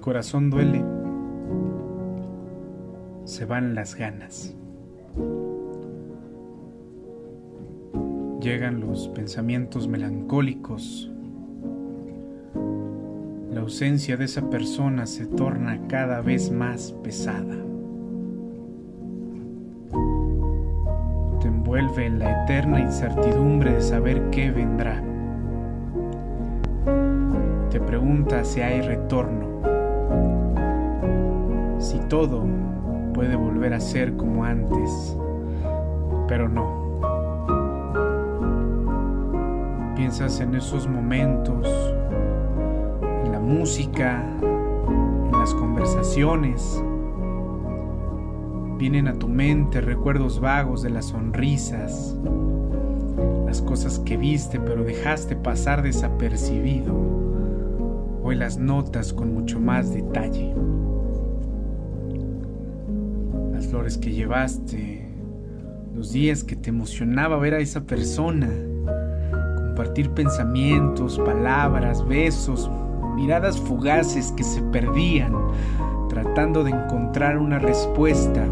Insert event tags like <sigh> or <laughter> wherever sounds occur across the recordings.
corazón duele, se van las ganas. Llegan los pensamientos melancólicos. La ausencia de esa persona se torna cada vez más pesada. Te envuelve en la eterna incertidumbre de saber qué vendrá. Te pregunta si hay retorno, si todo puede volver a ser como antes, pero no. Piensas en esos momentos, en la música, en las conversaciones. Vienen a tu mente recuerdos vagos de las sonrisas, las cosas que viste pero dejaste pasar desapercibido. Hoy las notas con mucho más detalle. Flores que llevaste, los días que te emocionaba ver a esa persona compartir pensamientos, palabras, besos, miradas fugaces que se perdían tratando de encontrar una respuesta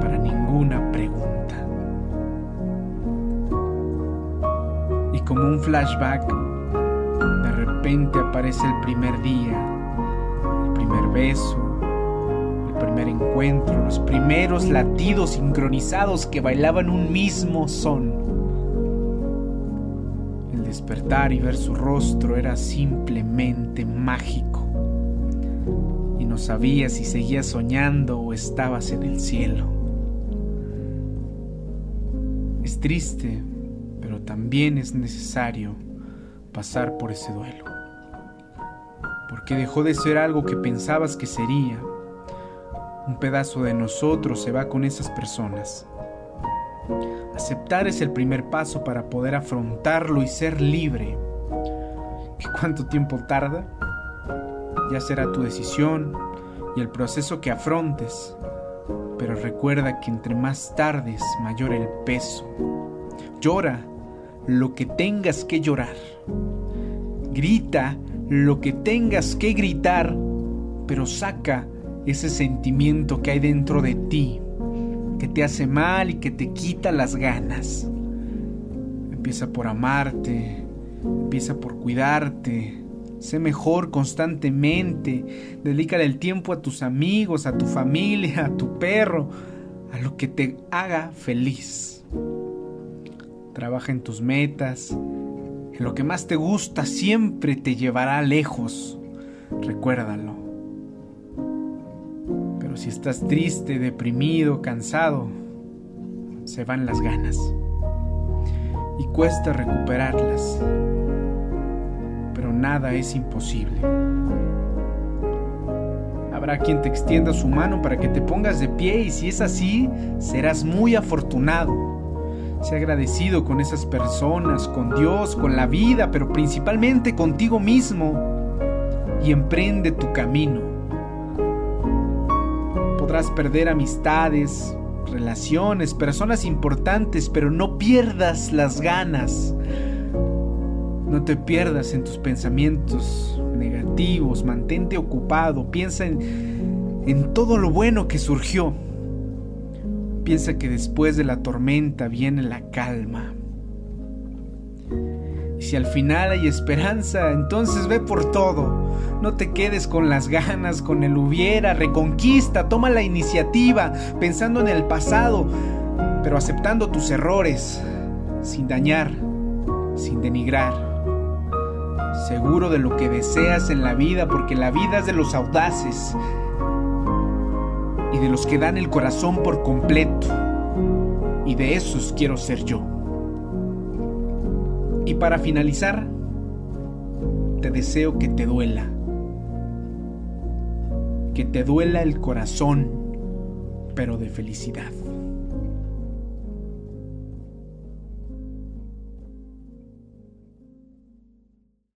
para ninguna pregunta. Y como un flashback, de repente aparece el primer día, el primer beso, encuentro, los primeros latidos sincronizados que bailaban un mismo son despertar y ver su rostro era simplemente mágico. Y no sabías si seguías soñando o estabas en el cielo. Es triste, pero también es necesario pasar por ese duelo. Porque dejó de ser algo que pensabas que sería. Un pedazo de nosotros se va con esas personas Aceptar es el primer paso para poder afrontarlo y ser libre. ¿Qué cuánto tiempo tarda? Ya será tu decisión y el proceso que afrontes. Pero recuerda que entre más tardes, mayor el peso. Llora lo que tengas que llorar. Grita lo que tengas que gritar, pero saca ese sentimiento que hay dentro de ti que te hace mal y que te quita las ganas. Empieza por amarte, empieza por cuidarte, sé mejor constantemente, dedícale el tiempo a tus amigos, a tu familia, <laughs> a tu perro, a lo que te haga feliz. Trabaja en tus metas, en lo que más te gusta siempre te llevará lejos. Recuérdalo si estás triste, deprimido, cansado, se van las ganas. Y cuesta recuperarlas. Pero nada es imposible. Habrá quien te extienda su mano para que te pongas de pie y si es así, serás muy afortunado. Sé agradecido con esas personas, con Dios, con la vida, pero principalmente contigo mismo. Y emprende tu camino podrás perder amistades, relaciones, personas importantes, pero no pierdas las ganas. No te pierdas en tus pensamientos negativos, mantente ocupado, piensa en, en todo lo bueno que surgió. Piensa que después de la tormenta viene la calma. Y si al final hay esperanza, entonces ve por todo. No te quedes con las ganas, con el hubiera, reconquista, toma la iniciativa, pensando en el pasado, pero aceptando tus errores, sin dañar, sin denigrar. Seguro de lo que deseas en la vida, porque la vida es de los audaces y de los que dan el corazón por completo. Y de esos quiero ser yo. Y para finalizar, te deseo que te duela. Que te duela el corazón, pero de felicidad.